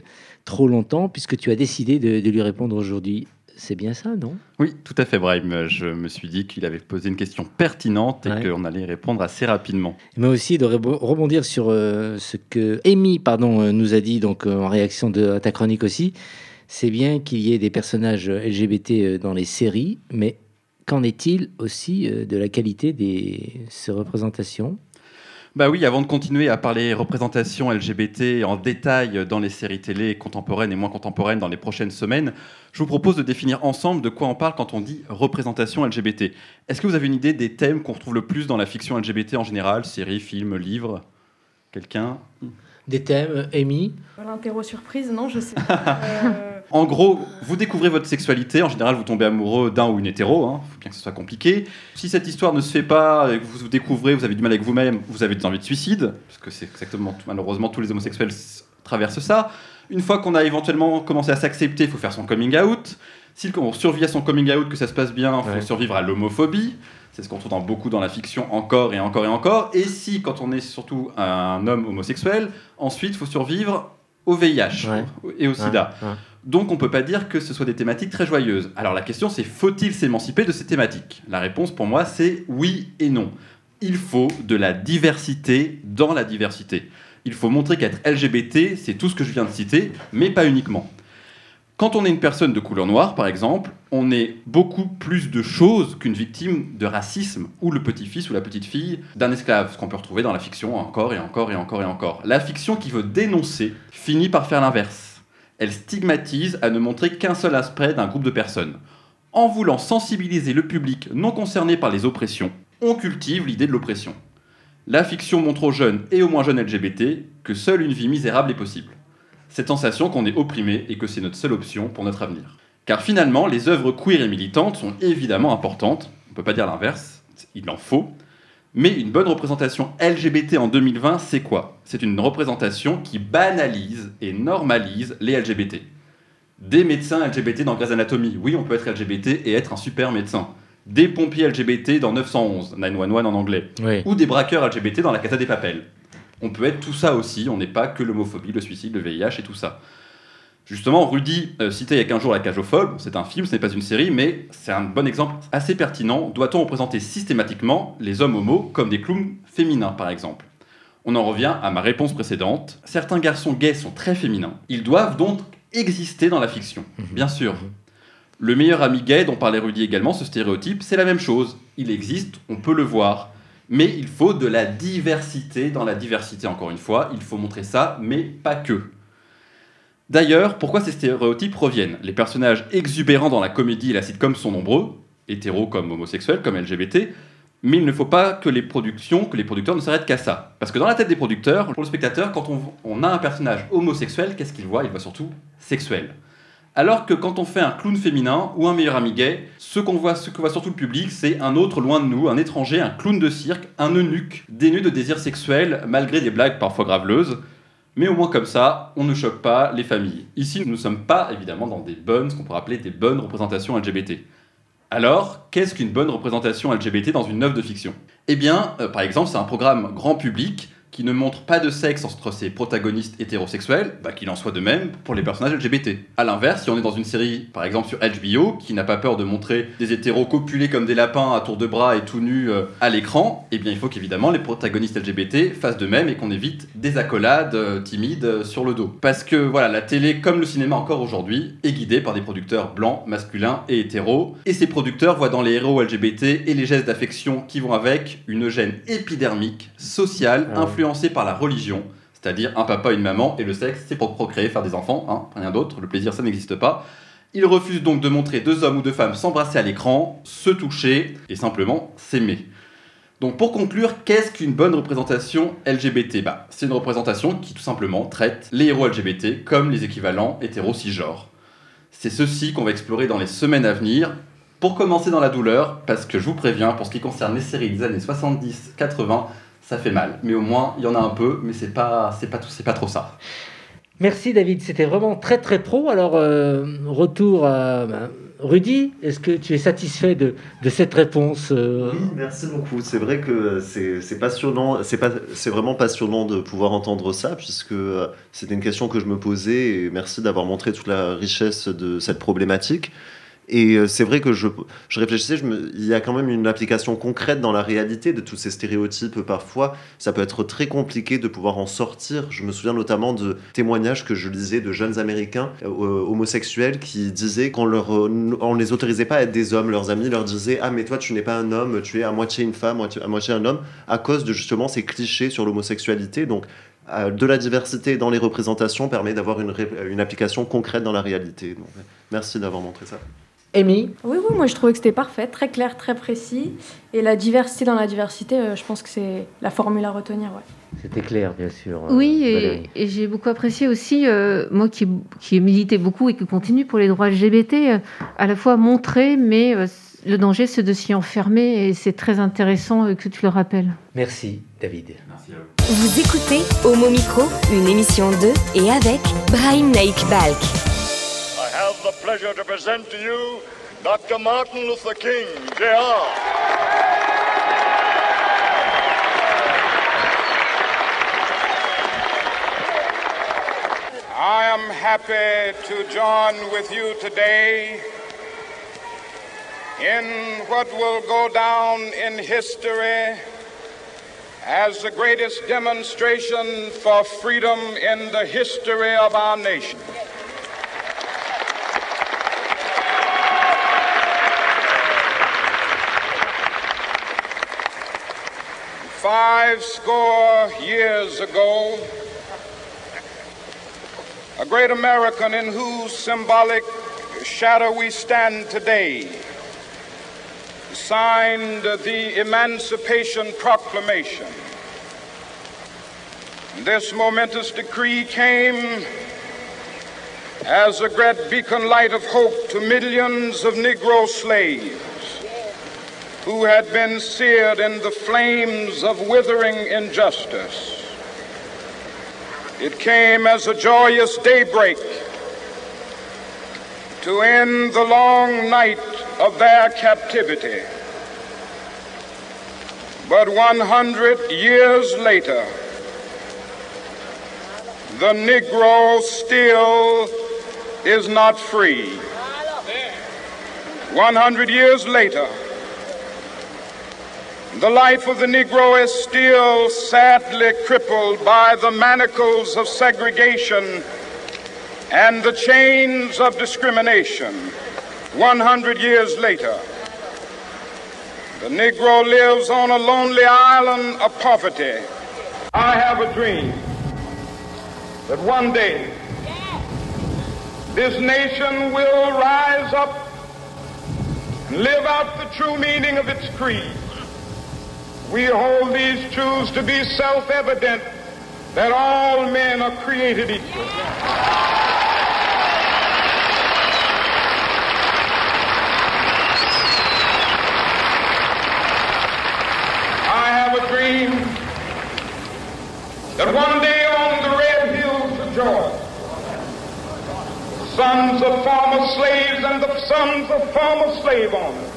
trop longtemps puisque tu as décidé de, de lui répondre aujourd'hui. C'est bien ça, non? Oui, tout à fait, Brahim. Je me suis dit qu'il avait posé une question pertinente et qu'on allait répondre assez rapidement. Mais aussi de rebondir sur euh, ce que Amy pardon, euh, nous a dit donc, euh, en réaction de, à ta chronique aussi. C'est bien qu'il y ait des personnages LGBT dans les séries, mais qu'en est-il aussi de la qualité de ces représentations? Bah oui, avant de continuer à parler représentation LGBT en détail dans les séries télé contemporaines et moins contemporaines dans les prochaines semaines, je vous propose de définir ensemble de quoi on parle quand on dit représentation LGBT. Est-ce que vous avez une idée des thèmes qu'on retrouve le plus dans la fiction LGBT en général? Séries, films, livres? Quelqu'un? Des thèmes, Amy L'interro surprise, non, je sais pas. Euh, en gros, vous découvrez votre sexualité. En général, vous tombez amoureux d'un ou une hétéro. Il hein. faut bien que ce soit compliqué. Si cette histoire ne se fait pas, et que vous vous découvrez, vous avez du mal avec vous-même, vous avez des envies de suicide, parce que c'est exactement, malheureusement, tous les homosexuels traversent ça. Une fois qu'on a éventuellement commencé à s'accepter, il faut faire son coming out. Si on survit à son coming out, que ça se passe bien, il faut survivre à l'homophobie. C'est ce qu'on trouve dans, beaucoup dans la fiction encore et encore et encore. Et si, quand on est surtout un homme homosexuel, ensuite, il faut survivre au VIH et au sida. Donc on ne peut pas dire que ce soit des thématiques très joyeuses. Alors la question c'est faut-il s'émanciper de ces thématiques? La réponse pour moi c'est oui et non. Il faut de la diversité dans la diversité. Il faut montrer qu'être LGBT, c'est tout ce que je viens de citer, mais pas uniquement. Quand on est une personne de couleur noire, par exemple, on est beaucoup plus de choses qu'une victime de racisme ou le petit-fils ou la petite-fille d'un esclave, ce qu'on peut retrouver dans la fiction encore et encore et encore et encore. La fiction qui veut dénoncer finit par faire l'inverse elle stigmatise à ne montrer qu'un seul aspect d'un groupe de personnes. En voulant sensibiliser le public non concerné par les oppressions, on cultive l'idée de l'oppression. La fiction montre aux jeunes et aux moins jeunes LGBT que seule une vie misérable est possible. Cette sensation qu'on est opprimé et que c'est notre seule option pour notre avenir. Car finalement, les œuvres queer et militantes sont évidemment importantes, on ne peut pas dire l'inverse, il en faut, mais une bonne représentation LGBT en 2020, c'est quoi? C'est une représentation qui banalise et normalise les LGBT. Des médecins LGBT dans Grey's Anatomy, oui, on peut être LGBT et être un super médecin. Des pompiers LGBT dans 911, 911 en anglais. Ou des braqueurs LGBT dans la Casa des Papels. On peut être tout ça aussi, on n'est pas que l'homophobie, le suicide, le VIH et tout ça. Justement, Rudy euh, citait il y a 15 jours La Cage aux Folles. C'est un film, ce n'est pas une série, mais c'est un bon exemple assez pertinent. Doit-on représenter systématiquement les hommes homos comme des clowns féminins, par exemple? On en revient à ma réponse précédente. Certains garçons gays sont très féminins. Ils doivent donc exister dans la fiction, mhm. bien sûr. Mhm. Le meilleur ami gay dont parlait Rudy également, ce stéréotype, c'est la même chose. Il existe, on peut le voir. Mais il faut de la diversité dans la diversité, encore une fois. Il faut montrer ça, mais pas que. D'ailleurs, pourquoi ces stéréotypes reviennent? Les personnages exubérants dans la comédie et la sitcom sont nombreux, hétéros comme homosexuels, comme LGBT, mais il ne faut pas que les productions, que les producteurs ne s'arrêtent qu'à ça. Parce que dans la tête des producteurs, pour le spectateur, quand on, a un personnage homosexuel, qu'est-ce qu'il voit? Il voit surtout sexuel. Alors que quand on fait un clown féminin ou un meilleur ami gay, ce qu'on voit, ce que voit surtout le public, c'est un autre loin de nous, un étranger, un clown de cirque, un eunuque, dénu de désir sexuel, malgré des blagues parfois graveleuses. Mais au moins comme ça, on ne choque pas les familles. Ici, nous ne sommes pas évidemment dans des bonnes, ce qu'on pourrait appeler des bonnes représentations LGBT. Alors, qu'est-ce qu'une bonne représentation LGBT dans une œuvre de fiction? Eh bien, euh, par exemple, c'est un programme grand public qui ne montre pas de sexe entre ses protagonistes hétérosexuels, bah, qu'il en soit de même pour les personnages LGBT. A l'inverse, si on est dans une série, par exemple sur HBO, qui n'a pas peur de montrer des hétéros copulés comme des lapins à tour de bras et tout nus euh, à l'écran, eh bien il faut qu'évidemment les protagonistes LGBT fassent de même et qu'on évite des accolades euh, timides euh, sur le dos. Parce que voilà, la télé, comme le cinéma encore aujourd'hui, est guidée par des producteurs blancs, masculins et hétéros, et ces producteurs voient dans les héros LGBT et les gestes d'affection qui vont avec une gêne épidermique, sociale, ah influente par la religion, c'est-à-dire un papa, une maman, et le sexe, c'est pour procréer, faire des enfants, hein, rien d'autre, le plaisir, ça n'existe pas. Il refuse donc de montrer deux hommes ou deux femmes s'embrasser à l'écran, se toucher, et simplement s'aimer. Donc pour conclure, qu'est-ce qu'une bonne représentation LGBT bah, C'est une représentation qui tout simplement traite les héros LGBT comme les équivalents hétéro-cisgenres. C'est ceci qu'on va explorer dans les semaines à venir. Pour commencer dans la douleur, parce que je vous préviens, pour ce qui concerne les séries des années 70-80, ça fait mal. Mais au moins, il y en a un peu, mais c'est pas, c'est pas, c'est pas trop ça. Merci David, c'était vraiment très très pro. Alors, euh, retour à ben, Rudy, est-ce que tu es satisfait de, de cette réponse euh Oui, merci beaucoup. C'est vrai que c'est passionnant, c'est vraiment passionnant de pouvoir entendre ça, puisque euh, c'était une question que je me posais, et merci d'avoir montré toute la richesse de cette problématique. Et euh, c'est vrai que je, je réfléchissais, il y a quand même une application concrète dans la réalité de tous ces stéréotypes. Parfois, ça peut être très compliqué de pouvoir en sortir. Je me souviens notamment de témoignages que je lisais de jeunes Américains euh, homosexuels qui disaient qu'on euh, on les autorisait pas à être des hommes. Leurs amis leur disaient Ah, mais toi, tu n'es pas un homme, tu es à moitié une femme, à moitié un homme, à cause de justement ces clichés sur l'homosexualité. Donc, de la diversité dans les représentations permet d'avoir une, une application concrète dans la réalité. Merci d'avoir montré ça. Amy Oui, oui, moi je trouvais que c'était parfait, très clair, très précis. Et la diversité dans la diversité, euh, je pense que c'est la formule à retenir. Ouais. C'était clair, bien sûr. Euh, oui, et, j'ai beaucoup apprécié aussi, euh, moi qui, qui ai milité beaucoup et qui continue pour les droits LGBT, à la fois montrer, mais le danger c'est de s'y enfermer et c'est très intéressant que tu le rappelles. Merci, David. Merci à vous. Vous écoutez Homo Micro, une émission de et avec Brahim Naik Balk. The pleasure to present to you Dr. Martin Luther King, Jr. I am happy to join with you today in what will go down in history as the greatest demonstration for freedom in the history of our nation. Five score years ago, a great American in whose symbolic shadow we stand today signed the Emancipation Proclamation. This momentous decree came as a great beacon light of hope to millions of Negro slaves who had been seared in the flames of withering injustice. It came as a joyous daybreak to end the long night of their captivity. But 100 years later, the Negro still is not free. 100 years later, the life of the Negro is still sadly crippled by the manacles of segregation and the chains of discrimination. 100 years later, the Negro lives on a lonely island of poverty. I have a dream that one day this nation will rise up and live out the true meaning of its creed. We hold these truths to be self evident that all men are created equal. I have a dream that one day on the red hills of Georgia, sons of former slaves and the sons of former slave owners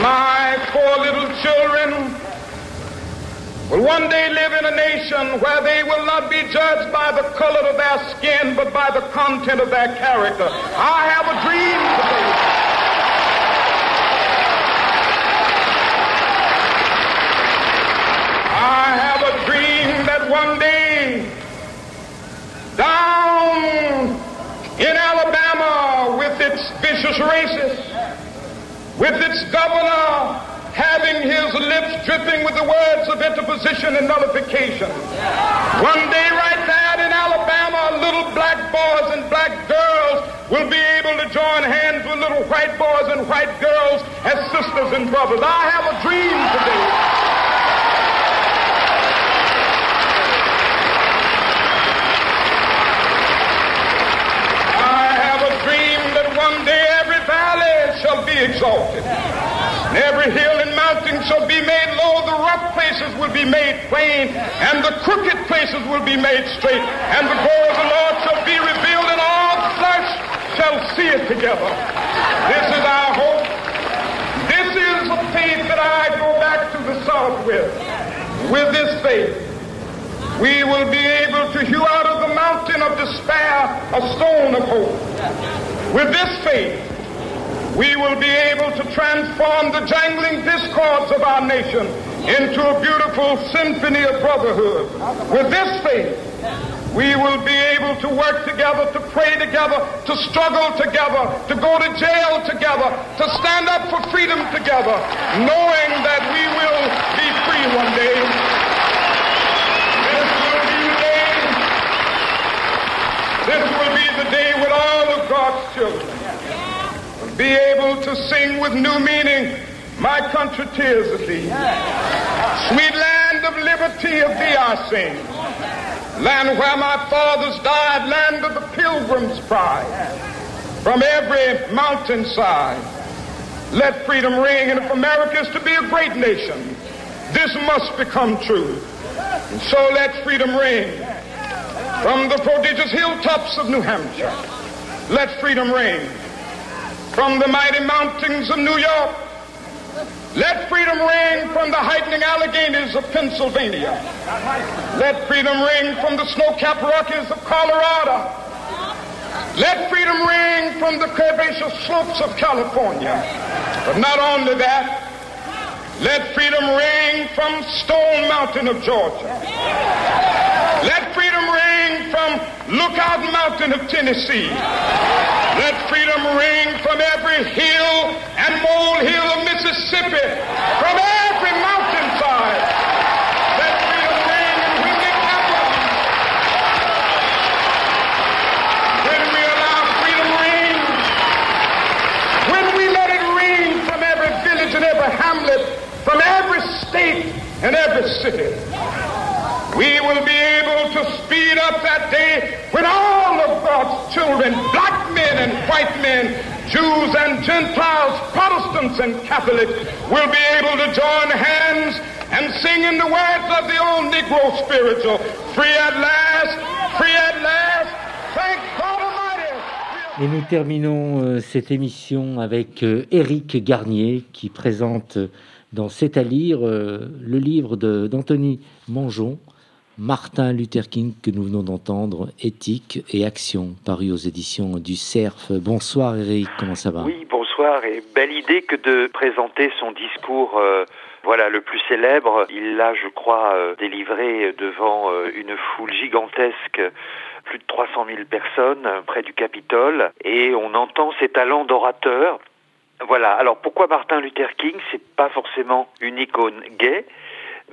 My four little children will one day live in a nation where they will not be judged by the color of their skin, but by the content of their character. I have a dream today. I have a dream that one day down in Alabama with its vicious racists, with its governor having his lips dripping with the words of interposition and nullification. One day right there in Alabama, little black boys and black girls will be able to join hands with little white boys and white girls as sisters and brothers. I have a dream today. one day every valley shall be exalted. And every hill and mountain shall be made low. The rough places will be made plain, and the crooked places will be made straight. And the glory of the Lord shall be revealed, and all flesh shall see it together. This is our hope. This is the faith that I go back to the South with. With this faith, we will be able to hew out of the mountain of despair a stone of hope. With this faith, we will be able to transform the jangling discords of our nation into a beautiful symphony of brotherhood. With this faith, we will be able to work together, to pray together, to struggle together, to go to jail together, to stand up for freedom together, knowing that we will be free one day. This will be the day. This will be the day when all of God's children be able to sing with new meaning, My country tears of thee. Sweet land of liberty of thee I sing. Land where my fathers died, land of the pilgrim's pride. From every mountainside, let freedom ring. And if America is to be a great nation, this must become true. And so let freedom ring. From the prodigious hilltops of New Hampshire, let freedom reign. From the mighty mountains of New York, let freedom ring from the heightening Alleghanies of Pennsylvania. Let freedom ring from the snow-capped Rockies of Colorado. Let freedom ring from the curvaceous slopes of California. But not only that, let freedom ring from Stone Mountain of Georgia. Let freedom ring from Lookout Mountain of Tennessee. Let freedom ring from every hill and molehill of Mississippi, from every mountainside. Let freedom ring in Windy Capital. When we allow freedom ring, when we let it ring from every village and every hamlet, from every state and we will be able to speed up that day when all of God's children, black men and white men, Jews and Gentiles, Protestants and Catholics, will be able to join hands and sing in the words of the old Negro spiritual, free at last, free at last, thank God Almighty. Et nous terminons euh, cette émission avec euh, Éric Garnier qui présente euh, dans C'est à lire le livre d'Anthony Mangeon, Martin Luther King que nous venons d'entendre, Éthique et Action, paru aux éditions du CERF. Bonsoir Eric, comment ça va? Oui, bonsoir et belle idée que de présenter son discours euh, voilà le plus célèbre. Il l'a, je crois, euh, délivré devant euh, une foule gigantesque plus de 300 000 personnes près du Capitole et on entend ses talents d'orateur. Voilà. Alors pourquoi Martin Luther King C'est pas forcément une icône gay,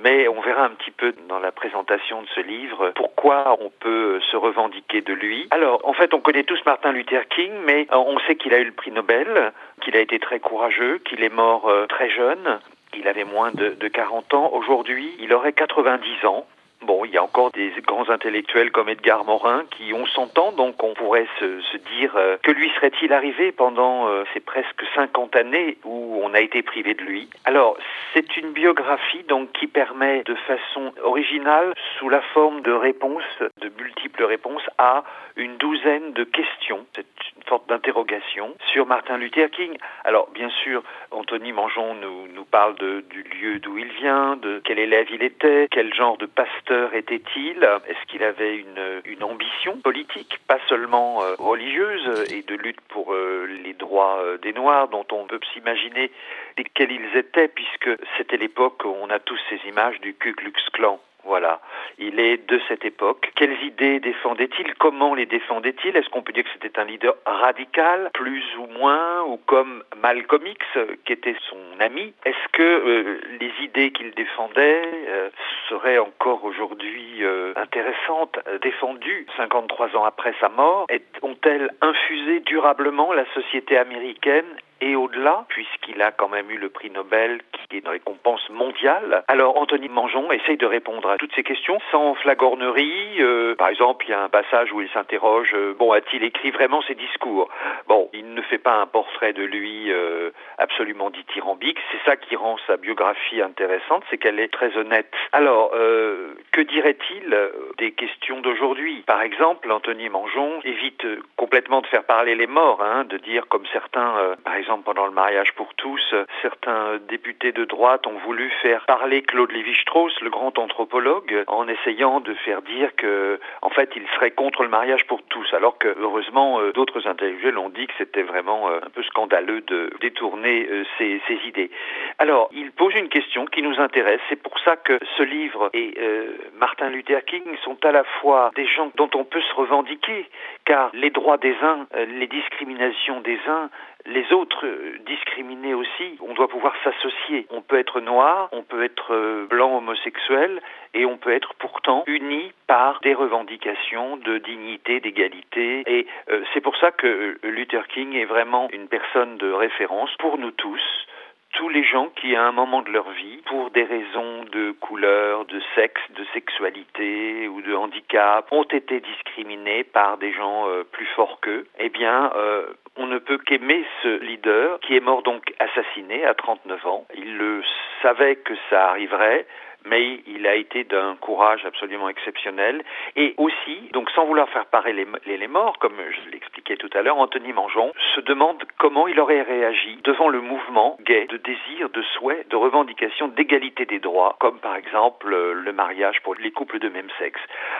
Mais on verra un petit peu dans la présentation de ce livre pourquoi on peut se revendiquer de lui. Alors, en fait, on connaît tous Martin Luther King, mais on sait qu'il a eu le prix Nobel, qu'il a été très courageux, qu'il est mort euh, très jeune. Il avait moins de, de 40 ans. Aujourd'hui, il aurait 90 ans. Bon, il y a encore des grands intellectuels comme Edgar Morin qui ont 100 ans, donc on pourrait se, dire euh, que lui serait-il arrivé pendant euh, ces presque 50 années où on a été privé de lui? Alors, c'est une biographie donc qui permet de façon originale, sous la forme de réponses, de multiples réponses, à une douzaine de questions. C'est une sorte d'interrogation sur Martin Luther King. Alors, bien sûr, Anthony Mangeon nous, nous parle de, du lieu d'où il vient, de quel élève il était, quel genre de pasteur était-il, est-ce qu'il avait une, une, ambition politique, pas seulement euh, religieuse et de lutte pour euh, les droits euh, des Noirs, dont on peut s'imaginer lesquels ils étaient, puisque c'était l'époque où on a tous ces images du Ku Klux Klan. Voilà. Il est de cette époque. Quelles idées défendait-il Comment les défendait-il Est-ce qu'on peut dire que c'était un leader radical, plus ou moins, ou comme Malcolm X, qui était son ami? Est-ce que euh, les idées qu'il défendait euh, seraient encore aujourd'hui euh, intéressantes, défendues? 53 ans après sa mort Ont-elles infusé durablement la société américaine et au-delà, puisqu'il a quand même eu le prix Nobel qui est une récompense mondiale. Alors Anthony Mangeon essaye de répondre à toutes ces questions sans flagornerie. Euh, par exemple, il y a un passage où il s'interroge, euh, bon, a-t-il écrit vraiment ses discours? Bon, il ne fait pas un portrait de lui euh, absolument dithyrambique. C'est ça qui rend sa biographie intéressante, c'est qu'elle est très honnête. Alors, euh, que dirait-il des questions d'aujourd'hui? Par exemple, Anthony Mangeon évite complètement de faire parler les morts, hein, de dire comme certains, par exemple, pendant le mariage pour tous, certains députés de droite ont voulu faire parler Claude Lévi-Strauss, le grand anthropologue, en essayant de faire dire que, en fait, il serait contre le mariage pour tous, alors que, heureusement, euh, d'autres intellectuels ont dit que c'était vraiment euh, un peu scandaleux de détourner euh, ces, idées. Alors, il pose une question qui nous intéresse. C'est pour ça que ce livre et Martin Luther King sont à la fois des gens dont on peut se revendiquer, car les droits des uns, les discriminations des uns, les autres euh, discriminés aussi, on doit pouvoir s'associer. On peut être noir, on peut être euh, blanc homosexuel, et on peut être pourtant unis par des revendications de dignité, d'égalité. Et euh, c'est pour ça que Luther King est vraiment une personne de référence pour nous tous tous les gens qui, à un moment de leur vie, pour des raisons de couleur, de sexe, de sexualité ou de handicap, ont été discriminés par des gens euh, plus forts qu'eux, eh bien, euh, on ne peut qu'aimer ce leader qui est mort donc assassiné à 39 ans. Il le savait que ça arriverait, mais il a été d'un courage absolument exceptionnel. Et aussi, donc sans vouloir faire parler les, les, morts, comme je l'expliquais tout à l'heure, Anthony Mangeon se demande comment il aurait réagi devant le mouvement gay de désir, de souhait, de revendication d'égalité des droits, comme par exemple le mariage pour les couples de même sexe.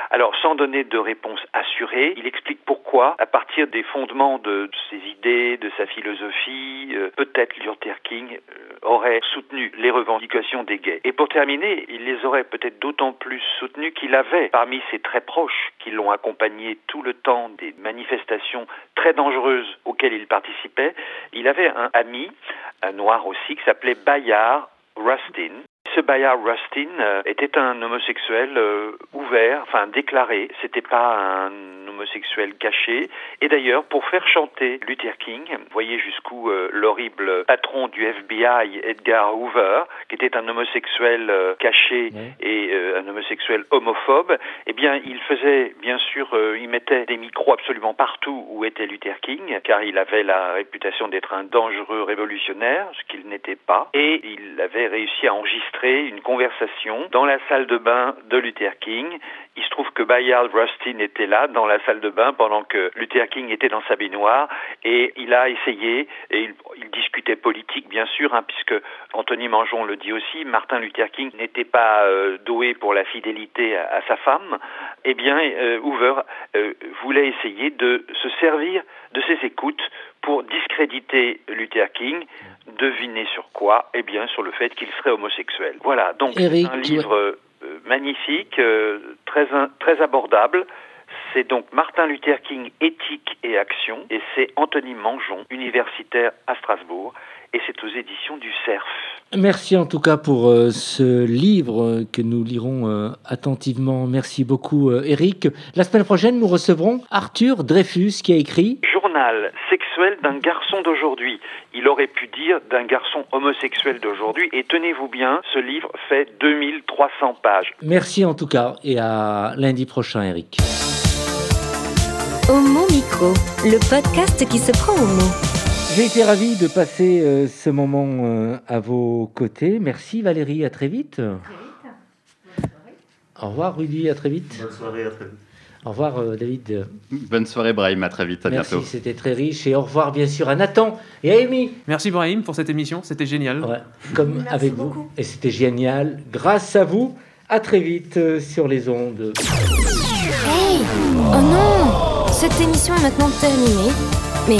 Alors, sans donner de réponse assurée, il explique pourquoi, à partir des fondements de, ses idées, de sa philosophie, euh, peut-être Luther King euh, aurait soutenu les revendications des gays. Et pour terminer, il les aurait peut-être d'autant plus soutenus qu'il avait parmi ses très proches qui l'ont accompagné tout le temps des manifestations très dangereuses auxquelles il participait, il avait un ami, un noir aussi, qui s'appelait Bayard Rustin. Ce Bayard Rustin euh, était un homosexuel euh, ouvert, enfin déclaré. C'était pas un homosexuel caché. Et d'ailleurs, pour faire chanter Luther King, voyez jusqu'où euh, l'horrible patron du FBI, Edgar Hoover, qui était un homosexuel euh, caché et euh, un homosexuel homophobe, eh bien, il faisait, bien sûr, il mettait des micros absolument partout où était Luther King, car il avait la réputation d'être un dangereux révolutionnaire, ce qu'il n'était pas, et il avait réussi à enregistrer une conversation dans la salle de bain de Luther King. Il se trouve que Bayard Rustin était là, dans la salle de bain pendant que Luther King était dans sa baignoire et il a essayé, et il, il discutait politique bien sûr, hein, puisque Anthony Mangeon le dit aussi, Martin Luther King n'était pas euh, doué pour la fidélité à, à, sa femme, eh bien euh, Hoover euh, voulait essayer de se servir de ses écoutes pour discréditer Luther King, deviner sur quoi Eh bien sur le fait qu'il serait homosexuel. Voilà, donc Eric, un livre magnifique, très, très abordable, c'est donc Martin Luther King, Éthique et Action, et c'est Anthony Mangeon, universitaire à Strasbourg. Et c'est aux éditions du CERF. Merci en tout cas pour euh, ce livre que nous lirons euh, attentivement. Merci beaucoup Eric. La semaine prochaine, nous recevrons Arthur Dreyfus qui a écrit Journal sexuel d'un garçon d'aujourd'hui. Il aurait pu dire d'un garçon homosexuel d'aujourd'hui et tenez-vous bien, ce livre fait 2300 pages. Merci en tout cas et à lundi prochain Eric. Homo Micro, le podcast qui se prend au mot. J'ai été ravi de passer euh, ce moment euh, à vos côtés. Merci Valérie, à très vite. Au revoir Rudy, à très vite. Bonne soirée, à très vite. Au revoir euh, David. Bonne soirée Brahim, à très vite, à Merci, bientôt. c'était très riche. Et au revoir bien sûr à Nathan et à Amy. Merci Brahim pour cette émission, c'était génial. Ouais, comme avec vous. Et c'était génial. Grâce à vous, à très vite sur les ondes. Hey Oh non cette émission est maintenant terminée, mais